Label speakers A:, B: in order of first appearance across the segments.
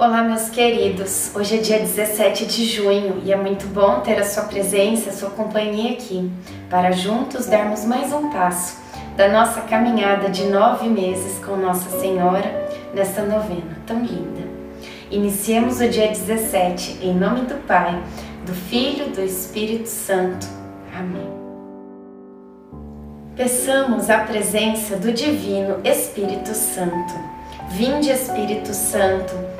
A: Olá, meus queridos. Hoje é dia 17 de junho e é muito bom ter a sua presença, a sua companhia aqui, para juntos darmos mais um passo da nossa caminhada de nove meses com Nossa Senhora nessa novena tão linda. Iniciemos o dia 17 em nome do Pai, do Filho, do Espírito Santo. Amém. Peçamos a presença do Divino Espírito Santo. Vinde, Espírito Santo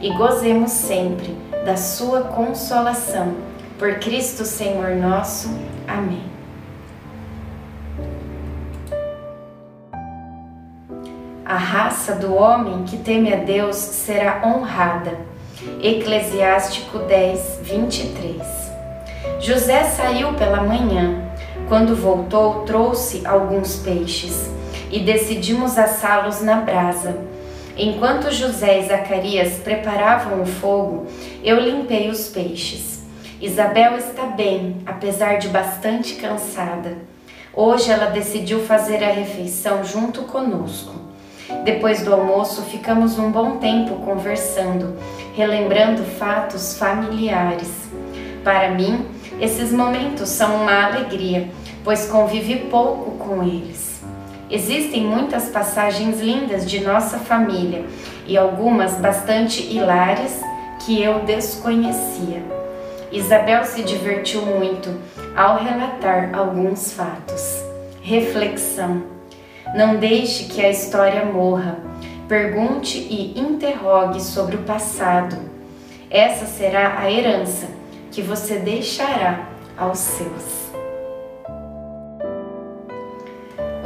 A: e gozemos sempre da sua consolação. Por Cristo Senhor nosso. Amém. A raça do homem que teme a Deus será honrada. Eclesiástico 10, 23. José saiu pela manhã. Quando voltou, trouxe alguns peixes e decidimos assá-los na brasa Enquanto José e Zacarias preparavam o fogo, eu limpei os peixes. Isabel está bem, apesar de bastante cansada. Hoje ela decidiu fazer a refeição junto conosco. Depois do almoço, ficamos um bom tempo conversando, relembrando fatos familiares. Para mim, esses momentos são uma alegria, pois convivi pouco com eles. Existem muitas passagens lindas de nossa família e algumas bastante hilárias que eu desconhecia. Isabel se divertiu muito ao relatar alguns fatos. Reflexão: Não deixe que a história morra. Pergunte e interrogue sobre o passado. Essa será a herança que você deixará aos seus.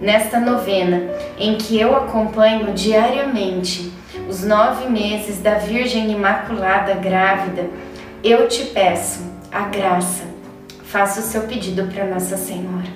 A: nesta novena em que eu acompanho diariamente os nove meses da Virgem Imaculada grávida, eu te peço a graça. Faça o seu pedido para Nossa Senhora.